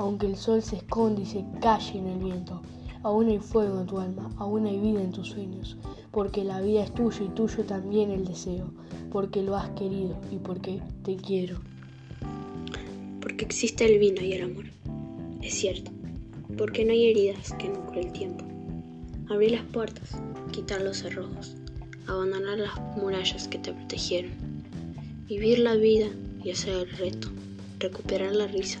aunque el sol se esconde y se calle en el viento. Aún hay fuego en tu alma, aún hay vida en tus sueños, porque la vida es tuya y tuyo también el deseo, porque lo has querido y porque te quiero. Porque existe el vino y el amor, es cierto, porque no hay heridas que no cure el tiempo. Abrir las puertas, quitar los cerrojos, abandonar las murallas que te protegieron, vivir la vida y hacer el reto, recuperar la risa,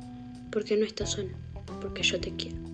porque no estás sola, porque yo te quiero.